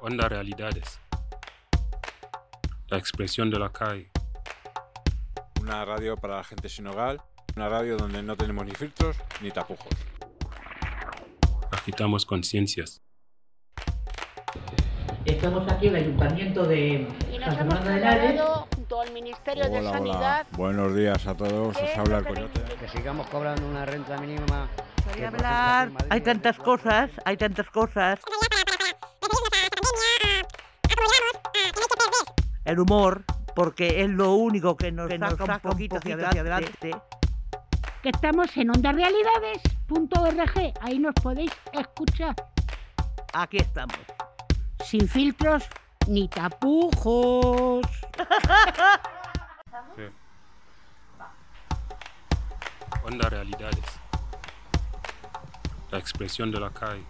Onda Realidades. La expresión de la calle. Una radio para la gente sin hogar. Una radio donde no tenemos ni filtros ni tapujos. Agitamos conciencias. Estamos aquí en el Ayuntamiento de y nos San hemos junto al Ministerio de Sanidad. hola. Buenos días a todos. Os Eh, habla el coyote. que sigamos cobrando una renta mínima. Hablar. Hay tantas cosas, hay tantas cosas. El humor, porque es lo único que nos, saca, un poquito hacia adelante. Que estamos en ondarealidades.org. Ahí nos podéis escuchar. Aquí estamos. Sin filtros ni tapujos. Onda Realidades. La expresión de la calle.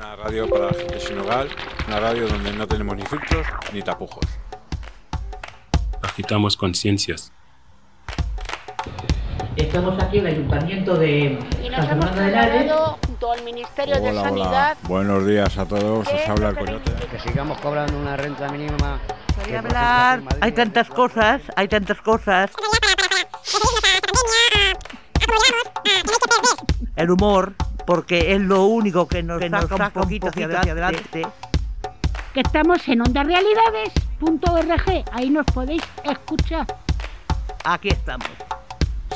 Una radio para la gente sin hogar. Una radio donde no tenemos ni filtros ni tapujos. Agitamos conciencias. Estamos aquí en el Ayuntamiento de Y San nos hemos de junto al Ministerio de Hola, Sanidad. hola. Buenos días a todos. Os Eh, habla el coyote. Que sigamos cobrando una renta mínima. ejemplo, hablar. Hay tantas cosas, hay tantas cosas. El humor, porque es lo único que nos, saca, un poquito hacia adelante. Que estamos en ondarealidades.org. Ahí nos podéis escuchar. Aquí estamos.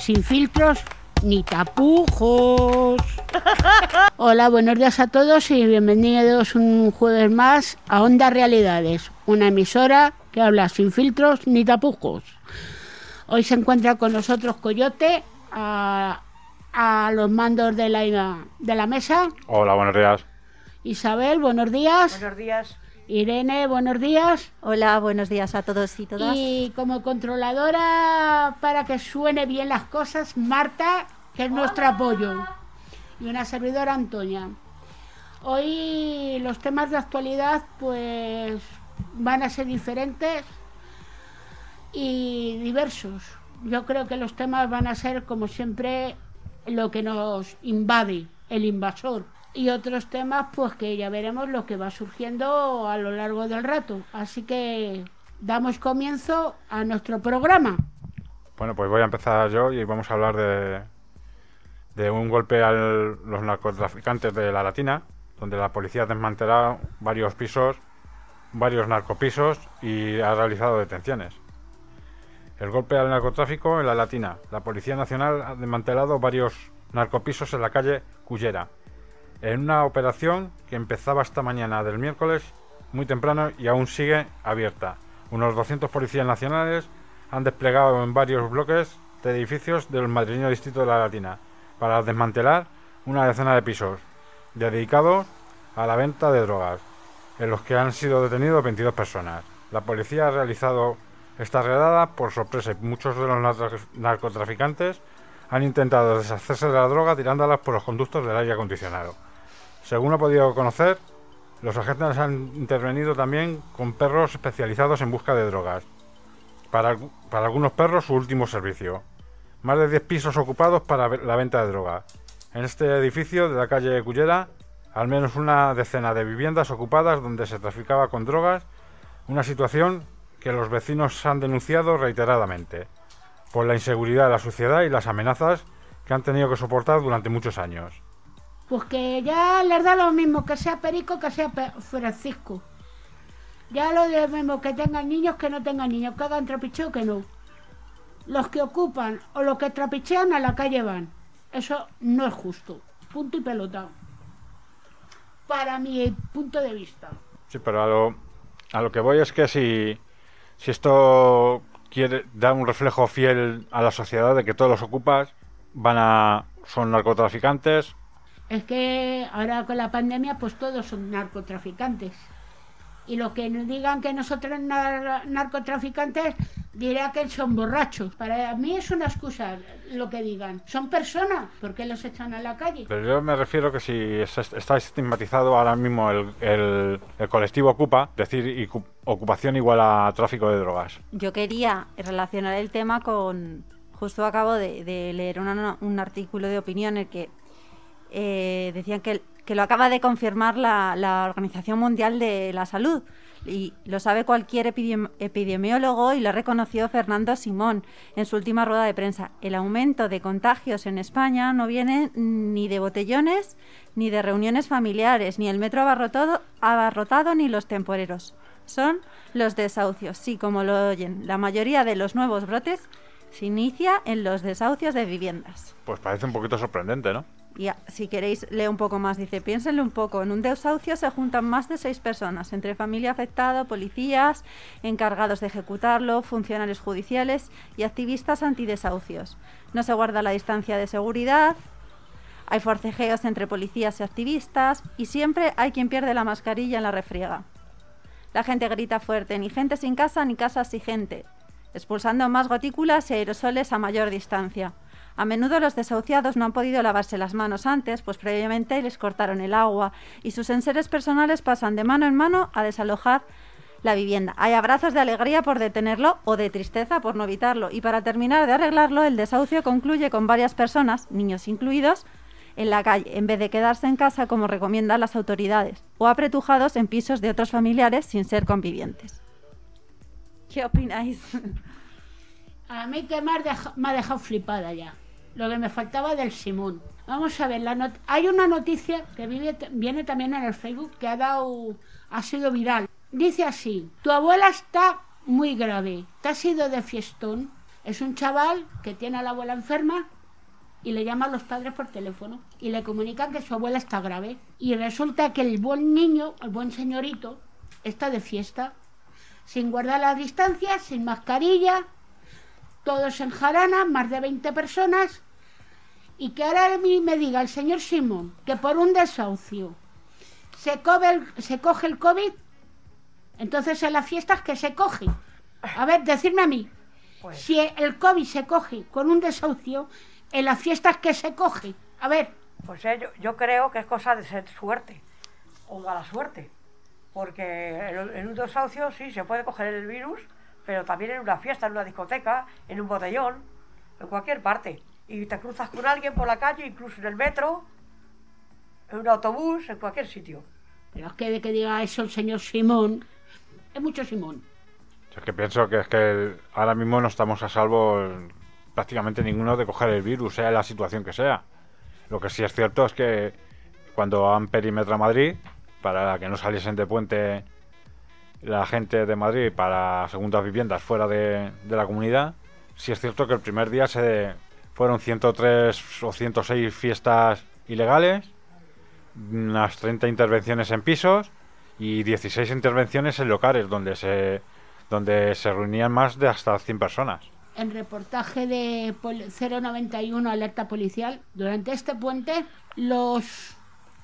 Sin filtros ni tapujos. Hola, buenos días a todos y bienvenidos un jueves más a Onda Realidades, una emisora que habla sin filtros ni tapujos. Hoy se encuentra con nosotros Coyote a, a los mandos de la, de la mesa. Hola, buenos días. Isabel, buenos días. Buenos días. Irene, buenos días. Hola, buenos días a todos y todas. Y como controladora para que suene bien las cosas, Marta, que es nuestro apoyo. Y una servidora, Antonia. Hoy los temas de actualidad pues van a ser diferentes y diversos. Yo creo que los temas van a ser como siempre lo que nos invade, el invasor. Y otros temas pues que ya veremos lo que va surgiendo a lo largo del rato. Así que damos comienzo a nuestro programa. Bueno, pues voy a empezar yo y vamos a hablar de, de un golpe a los narcotraficantes de la Latina, donde la policía ha desmantelado varios pisos, varios narcopisos y ha realizado detenciones. El golpe al narcotráfico en la Latina. La Policía Nacional ha desmantelado varios narcopisos en la calle Cullera, en una operación que empezaba esta mañana del miércoles muy temprano y aún sigue abierta. Unos 200 policías nacionales han desplegado en varios bloques de edificios del madrileño distrito de la Latina para desmantelar una decena de pisos dedicados a la venta de drogas, en los que han sido detenidos 22 personas. La policía ha realizado esta redada por sorpresa muchos de los narco- narcotraficantes han intentado deshacerse de la droga tirándolas por los conductos del aire acondicionado. Según ha podido conocer, los agentes han intervenido también con perros especializados en busca de drogas. Para, algu- para algunos perros, su último servicio. Más de 10 pisos ocupados para la venta de droga. En este edificio de la calle Cullera, al menos una decena de viviendas ocupadas donde se traficaba con drogas, una situación que los vecinos han denunciado reiteradamente, por la inseguridad de la sociedad y las amenazas que han tenido que soportar durante muchos años. Pues que ya les da lo mismo que sea Perico que sea Francisco. Ya lo mismo que tengan niños que no tengan niños, que hagan trapicheo que no. Los que ocupan o los que trapichean a la calle van. Eso no es justo. Punto y pelota. Para mi punto de vista. Sí, pero a lo, a lo que voy es que si, si esto quiere dar un reflejo fiel a la sociedad de que todos los ocupas van a son narcotraficantes, Es que ahora con la pandemia pues todos son narcotraficantes. Y los que nos digan que nosotros nar- narcotraficantes dirá que son borrachos. Para mí es una excusa lo que digan. Son personas, ¿por qué los echan a la calle? pero yo me refiero que si es- está estigmatizado ahora mismo el, el- el colectivo ocupa, es decir, icu- ocupación igual a tráfico de drogas. Yo quería relacionar el tema con. Justo acabo de, de leer una- un artículo de opinión en el que eh, decían que que lo acaba de confirmar la, la Organización Mundial de la Salud. Y lo sabe cualquier epidemi- epidemiólogo y lo ha reconocido Fernando Simón en su última rueda de prensa. El aumento de contagios en España no viene ni de botellones, ni de reuniones familiares, ni el metro abarrotado, abarrotado ni los temporeros. Son los desahucios. Sí, como lo oyen, la mayoría de los nuevos brotes se inicia en los desahucios de viviendas. Pues parece un poquito sorprendente, ¿no? Y ah, si queréis, leo un poco más. Dice, piénsenlo un poco. En un desahucio se juntan más de seis personas, entre familia afectada, policías, encargados de ejecutarlo, funcionarios judiciales y activistas antidesahucios. No se guarda la distancia de seguridad, hay forcejeos entre policías y activistas y siempre hay quien pierde la mascarilla en la refriega. La gente grita fuerte, ni gente sin casa ni casa sin gente, expulsando más gotículas y aerosoles a mayor distancia. A menudo los desahuciados no han podido lavarse las manos antes, pues previamente les cortaron el agua y sus enseres personales pasan de mano en mano a desalojar la vivienda. Hay abrazos de alegría por detenerlo o de tristeza por no evitarlo. Y para terminar de arreglarlo, el desahucio concluye con varias personas, niños incluidos, en la calle, en vez de quedarse en casa como recomiendan las autoridades, o apretujados en pisos de otros familiares sin ser convivientes. ¿Qué opináis? A mí que me ha, deja- me ha dejado flipada ya. Lo que me faltaba del Simón. Vamos a ver, la not- hay una noticia que viene también en el Facebook que ha dado, ha sido viral. Dice así: Tu abuela está muy grave. Te has ido de fiestón. Es un chaval que tiene a la abuela enferma y le llama a los padres por teléfono y le comunican que su abuela está grave. Y resulta que el buen niño, el buen señorito, está de fiesta, sin guardar la distancia, sin mascarilla, todos en jarana, más de 20 personas, y que ahora a mí me diga el señor Simón que por un desahucio se, coge el, se coge el COVID, entonces en las fiestas que se coge. A ver, decirme a mí, Pues, si el COVID se coge con un desahucio, en las fiestas que se coge. A ver, pues eh, yo, yo creo que es cosa de ser suerte o mala suerte. Porque en, en un desahucio sí se puede coger el virus, pero también en una fiesta, en una discoteca, en un botellón, en cualquier parte. Y te cruzas con alguien por la calle, incluso en el metro, en un autobús, en cualquier sitio. pero es que de que diga eso el señor Simón, es mucho Simón. Es que pienso que es que ahora mismo no estamos a salvo prácticamente ninguno de coger el virus, sea la situación que sea. Lo que sí es cierto es que cuando han perimetrado Madrid, para que no saliesen de puente la gente de Madrid para segundas viviendas fuera de, la comunidad, sí es cierto que el primer día se fueron 103 o 106 fiestas ilegales, unas 30 intervenciones en pisos y 16 intervenciones en locales donde se donde se reunían más de hasta 100 personas. En reportaje de pol- 091 Alerta Policial, durante este puente, los,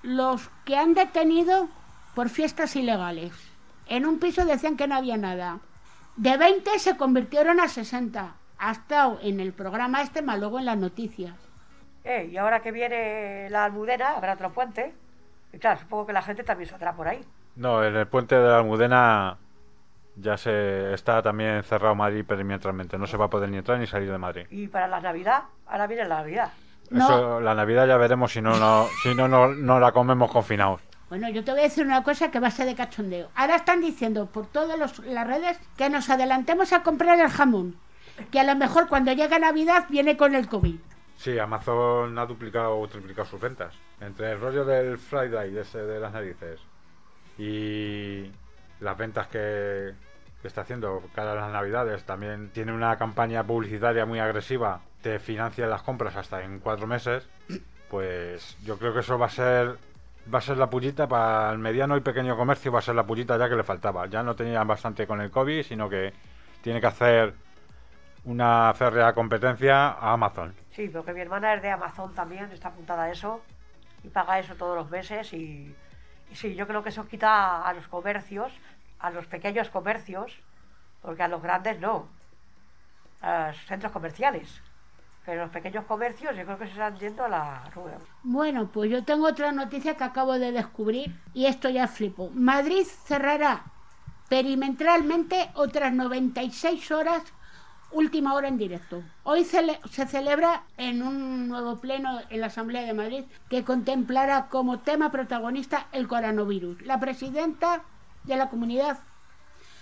los que han detenido por fiestas ilegales. En un piso decían que no había nada. De 20 se convirtieron a 60. Ha estado en el programa este, más luego en las noticias. Eh, y ahora que viene la almudena, habrá otro puente. Y claro, supongo que la gente también saldrá por ahí. No, en el puente de la Almudena ya se está también cerrado Madrid perimetralmente. No se va a poder ni entrar ni salir de Madrid. Y para la Navidad, ahora viene la Navidad. No. Eso, la Navidad ya veremos si no, no, si no, no, no la comemos confinados. Bueno, yo te voy a decir una cosa que va a ser de cachondeo. Ahora están diciendo por todas las redes que nos adelantemos a comprar el jamón. Que a lo mejor cuando llega Navidad viene con el COVID. Sí, Amazon ha duplicado o triplicado sus ventas. Entre el rollo del Friday, ese, de las narices, y las ventas que, está haciendo cara a las navidades, también tiene una campaña publicitaria muy agresiva, te financia las compras hasta en cuatro meses, pues yo creo que eso va a ser va a ser la pullita para el mediano y pequeño comercio, va a ser la pullita ya que le faltaba. Ya no tenían bastante con el COVID, sino que tiene que hacer una férrea competencia a Amazon. Sí, porque mi hermana es de Amazon también, está apuntada a eso. Y paga eso todos los meses. Y, sí, yo creo que eso quita a los comercios, a los pequeños comercios, porque a los grandes no. A los centros comerciales. Los pequeños comercios yo creo que se están yendo a la rueda. Bueno, pues yo tengo otra noticia que acabo de descubrir y esto ya flipo. Madrid cerrará perimetralmente otras 96 horas Última hora en directo. Hoy cele- se celebra en un nuevo pleno en la Asamblea de Madrid que contemplará como tema protagonista el coronavirus. La presidenta de la comunidad,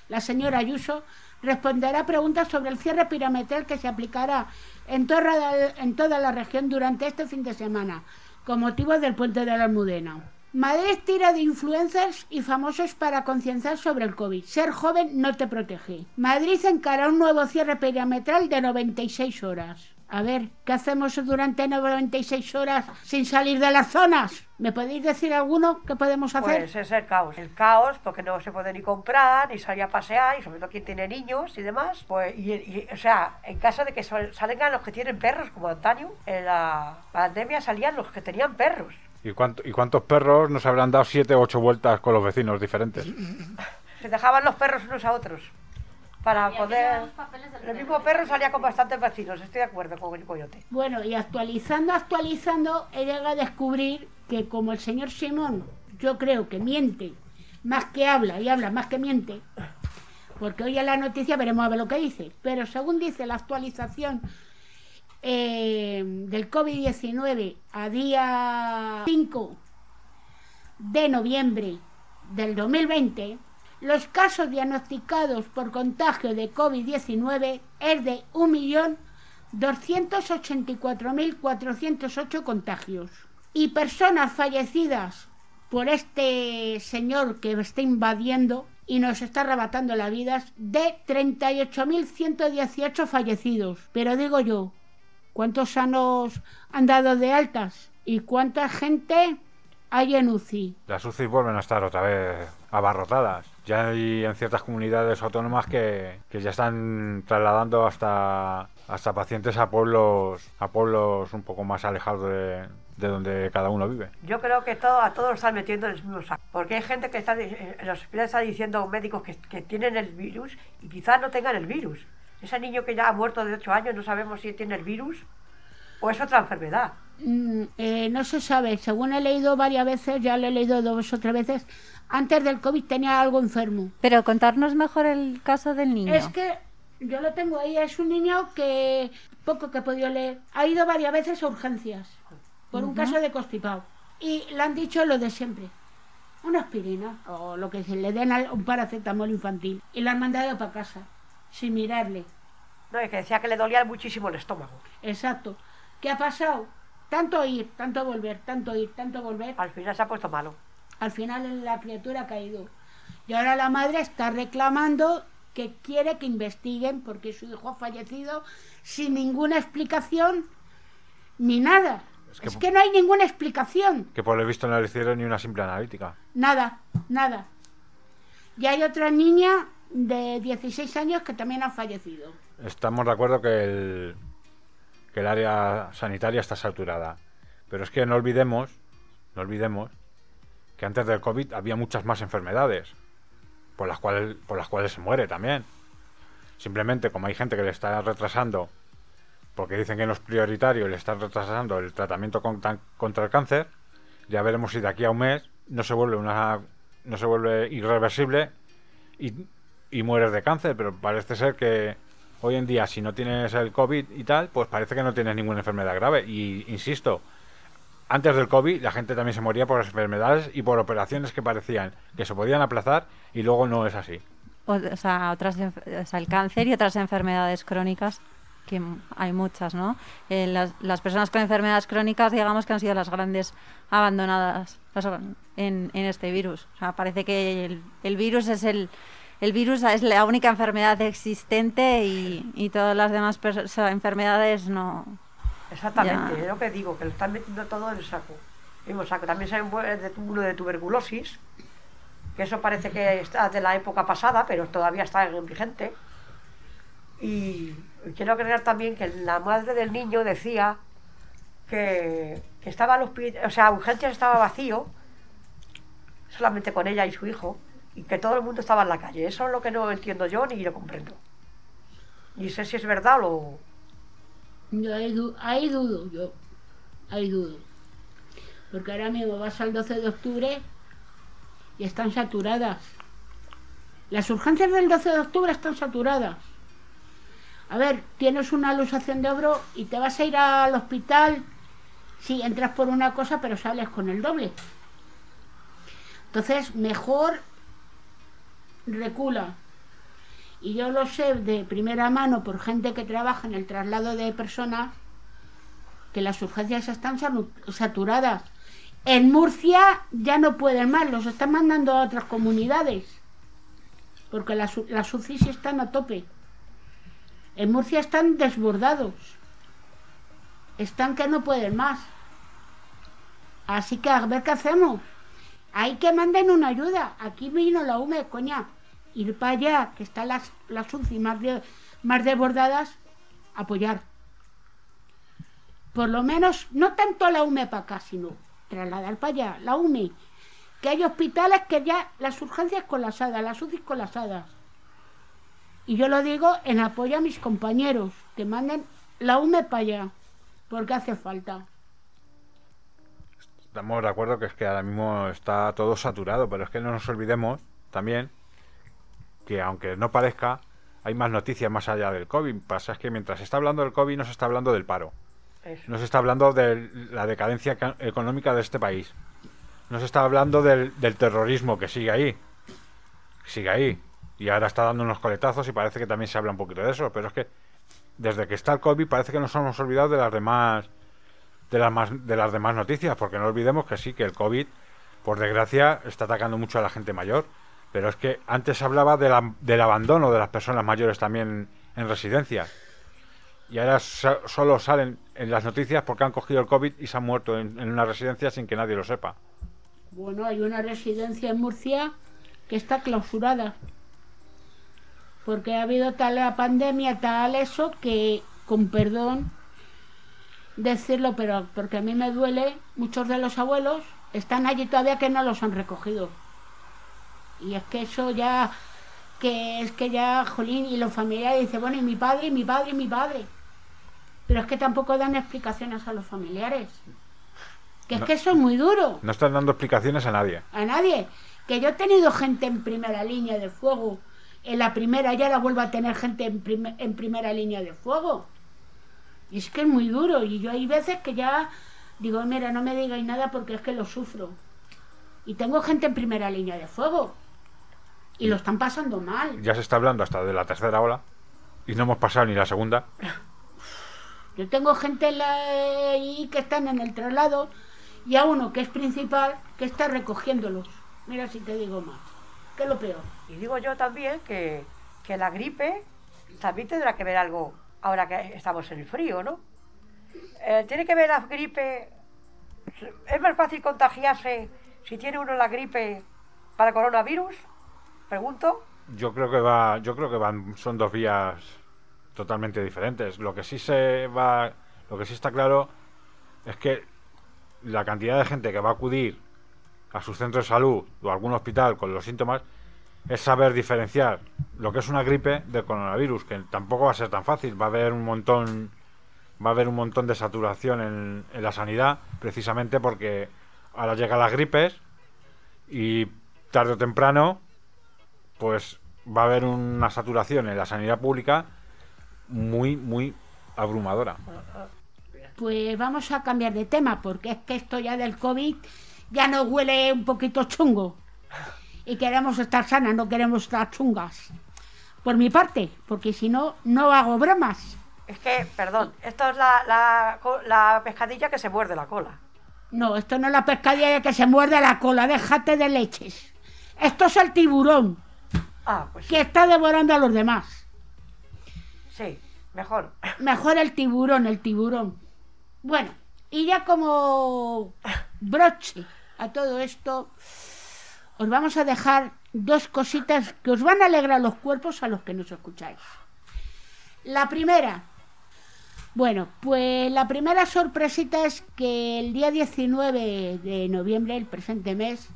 la señora Ayuso, responderá preguntas sobre el cierre perimetral que se aplicará en toda, en toda la región durante este fin de semana, con motivo del puente de la Almudena. Madrid tira de influencers y famosos para concienciar sobre el COVID. Ser joven no te protege. Madrid encara un nuevo cierre perimetral de 96 horas. A ver, ¿qué hacemos durante 96 horas sin salir de las zonas? ¿Me podéis decir alguno qué podemos hacer? Pues es el caos. El caos porque no se puede ni comprar, ni salir a pasear, y sobre todo quien tiene niños y demás. Pues, y, y, o sea, en caso de que salgan los que tienen perros, como antaño, en la pandemia salían los que tenían perros. ¿Y, cuánto- ¿Y cuántos perros nos habrán dado siete o ocho vueltas con los vecinos diferentes? Se dejaban los perros unos a otros. Para poder. El mismo perro salía con bastantes vecinos, estoy de acuerdo con el coyote. Bueno, y actualizando, actualizando, he llegado a descubrir que como el señor Simón, yo creo que miente más que habla y habla más que miente, porque hoy en la noticia veremos a ver lo que dice, pero según dice la actualización eh, del COVID-19 a día 5 de noviembre del 2020, los casos diagnosticados por contagio de COVID-19 es de 1.284.408 contagios. Y personas fallecidas por este señor que está invadiendo y nos está arrebatando la vida de 38.118 fallecidos. Pero digo yo, ¿cuántos sanos han dado de altas? ¿Y cuánta gente hay en UCI? Las UCI vuelven a estar otra vez abarrotadas. Ya hay en ciertas comunidades autónomas que, que ya están trasladando hasta, hasta pacientes a pueblos, a pueblos un poco más alejados de, de donde cada uno vive. Yo creo que todo, a todos lo están metiendo en el mismo saco. Porque hay gente que está di- en los hospitales está diciendo médicos que, que tienen el virus y quizás no tengan el virus. Ese niño que ya ha muerto de 8 años no sabemos si tiene el virus o es otra enfermedad. Mm, eh, no se sabe, según he leído varias veces, ya lo he leído dos o tres veces, antes del COVID tenía algo enfermo. Pero contarnos mejor el caso del niño. Es que yo lo tengo ahí, es un niño que poco que he podido leer, ha ido varias veces a urgencias por un caso de constipado y le han dicho lo de siempre, una aspirina o lo que se le den al- un paracetamol infantil y lo han mandado para casa sin mirarle. No, es que decía que le dolía muchísimo el estómago. Exacto. ¿Qué ha pasado? Tanto ir, tanto volver, tanto ir, tanto volver. Al final se ha puesto malo. Al final la criatura ha caído. Y ahora la madre está reclamando que quiere que investiguen porque su hijo ha fallecido sin ninguna explicación ni nada. Es que, no hay ninguna explicación. Que por lo visto no le hicieron ni una simple analítica. Nada, nada. Y hay otra niña de 16 años que también ha fallecido. Estamos de acuerdo que el, que el área sanitaria está saturada. Pero es que no olvidemos, no olvidemos que antes del COVID había muchas más enfermedades por las cuales, por las cuales se muere también. Simplemente como hay gente que le está retrasando porque dicen que no es prioritario le están retrasando el tratamiento contra, contra el cáncer, ya veremos si de aquí a un mes no se vuelve una no se vuelve irreversible y, y mueres de cáncer, pero parece ser que hoy en día si no tienes el COVID y tal, pues parece que no tienes ninguna enfermedad grave. Y insisto, antes del COVID la gente también se moría por enfermedades y por operaciones que parecían que se podían aplazar y luego no es así. O, sea, otras, o sea, el cáncer y otras enfermedades crónicas, que hay muchas, ¿no? Eh, las, las personas con enfermedades crónicas, digamos que han sido las grandes abandonadas las en, en este virus. O sea, parece que el, el virus es el, el virus es la única enfermedad existente y, y todas las demás enfermedades no. Exactamente, Ya. es lo que digo, que lo están metiendo todo en el saco. Mismo saco. También se muere de uno de tuberculosis, que eso parece que está de la época pasada, pero todavía está en- vigente. Y quiero agregar también que la madre del niño decía que, que estaba hospital, o sea, urgencias estaba vacío, solamente con ella y su hijo, y que todo el mundo estaba en la calle. Eso es lo que no entiendo yo ni lo comprendo. Ni sé si es verdad o... Yo ahí, du- ahí dudo, yo. Ahí dudo. Porque ahora mismo vas al 12 de octubre y están saturadas. Las urgencias del 12 de octubre están saturadas. A ver, tienes una alusación de obro y te vas a ir al hospital. Sí, entras por una cosa, pero sales con el doble. Entonces, mejor recula. Y yo lo sé de primera mano por gente que trabaja en el traslado de personas que las urgencias están saturadas. En Murcia ya no pueden más, los están mandando a otras comunidades. Porque las, las UCIs están a tope. En Murcia están desbordados. Están que no pueden más. Así que a ver qué hacemos. Hay que manden una ayuda. Aquí vino la UME, coña. Ir para allá, que están las, las UCI más, de- más desbordadas, apoyar. Por lo menos, no tanto la UME para acá, sino trasladar para allá, la UME. Que hay hospitales que ya las urgencias colapsadas, las UCI colapsadas. Y yo lo digo en apoyo a mis compañeros, que manden la UME para allá, porque hace falta. Estamos de acuerdo que es que ahora mismo está todo saturado, pero es que no nos olvidemos también que aunque no parezca, hay más noticias más allá del COVID. Pasa es que mientras se está hablando del COVID no se está hablando del paro. Eso. No se está hablando de la decadencia ca- económica de este país. No se está hablando del, del terrorismo que sigue ahí. Sigue ahí. Y ahora está dando unos coletazos y parece que también se habla un poquito de eso. Pero es que desde que está el COVID parece que nos hemos olvidado de las demás de las más, de las demás noticias, porque no olvidemos que sí, que el COVID, por desgracia, está atacando mucho a la gente mayor. Pero es que antes hablaba de la- del abandono de las personas mayores también en residencias. Y ahora so- solo salen en las noticias porque han cogido el COVID y se han muerto en, en una residencia sin que nadie lo sepa. Bueno, hay una residencia en Murcia que está clausurada. Porque ha habido tal la pandemia, tal eso, que, con perdón decirlo, pero porque a mí me duele, muchos de los abuelos están allí todavía que no los han recogido. Y es que eso ya, que es que ya, jolín, y los familiares dicen, bueno, y mi padre, y mi padre, y mi padre. Pero es que tampoco dan explicaciones a los familiares. Que es que eso es muy duro No están dando explicaciones a nadie. a nadie. Que yo he tenido gente en primera línea de fuego. En la primera ya la vuelvo a tener gente en, prim- en primera línea de fuego. Y es que es muy duro. Y yo hay veces que ya digo, mira, no me digáis nada porque es que lo sufro. Y tengo gente en primera línea de fuego. Y lo están pasando mal. Ya se está hablando hasta de la tercera ola y no hemos pasado ni la segunda. Yo tengo gente en la- ahí que están en el traslado y a uno que es principal que está recogiéndolos. Mira si te digo más. ¿Qué es lo peor? Y digo yo también que, que la gripe también tendrá que ver algo ahora que estamos en el frío, ¿no? Eh, tiene que ver la gripe. ¿Es más fácil contagiarse si tiene uno la gripe para coronavirus? Pregunto. Yo creo que va, yo creo que van, son dos vías totalmente diferentes. Lo que sí se va, lo que sí está claro es que la cantidad de gente que va a acudir a su centro de salud o a algún hospital con los síntomas es saber diferenciar lo que es una gripe del coronavirus, que tampoco va a ser tan fácil. Va a haber un montón, va a haber un montón de saturación en, en la sanidad, precisamente porque ahora llegan las gripes y tarde o temprano pues va a haber una saturación en la sanidad pública muy, muy abrumadora. Pues vamos a cambiar de tema, porque es que esto ya del COVID ya nos huele un poquito chungo. Y queremos estar sanas, no queremos estar chungas. Por mi parte, porque si no, no hago bromas. Es que, perdón, esto es la, la, co- la pescadilla que se muerde la cola. No, esto no es la pescadilla que se muerde la cola, déjate de leches. Esto es el tiburón, Ah, pues sí, que está devorando a los demás. sí, mejor. Mejor el tiburón, el tiburón. Bueno, y ya como broche a todo esto, os vamos a dejar dos cositas que os van a alegrar los cuerpos a los que nos escucháis. La primera, bueno, pues la primera sorpresita es que el día 19 de noviembre, el presente mes,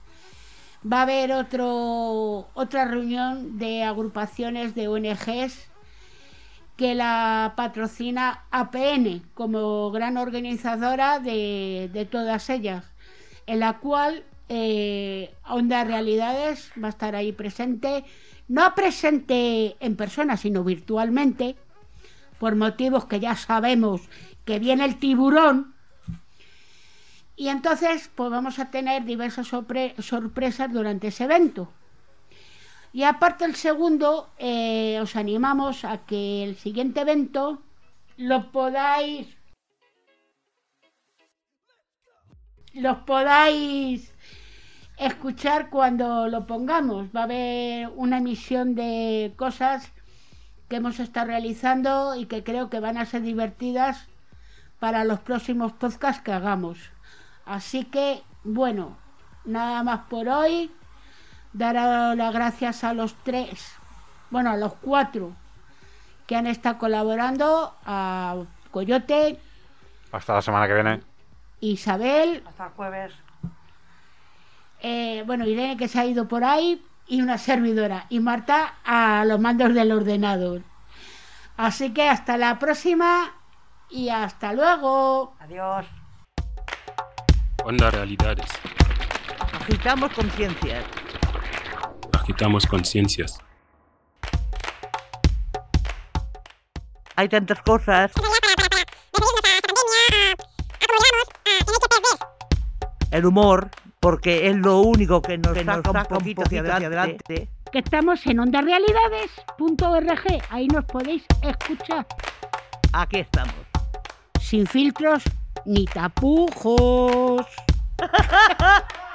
va a haber otro, otra reunión de agrupaciones de ONGs que la patrocina APN como gran organizadora de, de todas ellas, en la cual eh, Onda Realidades va a estar ahí presente, no presente en persona, sino virtualmente, por motivos que ya sabemos que viene el tiburón. Y entonces, pues vamos a tener diversas sorpre- sorpresas durante ese evento. Y aparte el segundo, eh, os animamos a que el siguiente evento lo podáis los podáis escuchar cuando lo pongamos. Va a haber una emisión de cosas que hemos estado realizando y que creo que van a ser divertidas para los próximos podcasts que hagamos. Así que, bueno, nada más por hoy. Dar las gracias a los tres, bueno, a los cuatro que han estado colaborando, a Coyote, Hasta la semana que viene. Isabel, Hasta el jueves. eh, bueno, Irene que se ha ido por ahí y una servidora y Marta a los mandos del ordenador. Así que hasta la próxima y hasta luego. Adiós. Onda Realidades. Agitamos conciencias. Agitamos conciencias. Hay tantas cosas. El humor, porque es lo único que nos, que nos saca un poquito hacia adelante. Que estamos en ondarealidades.org, ahí nos podéis escuchar. Aquí estamos. Sin filtros ni tapujos.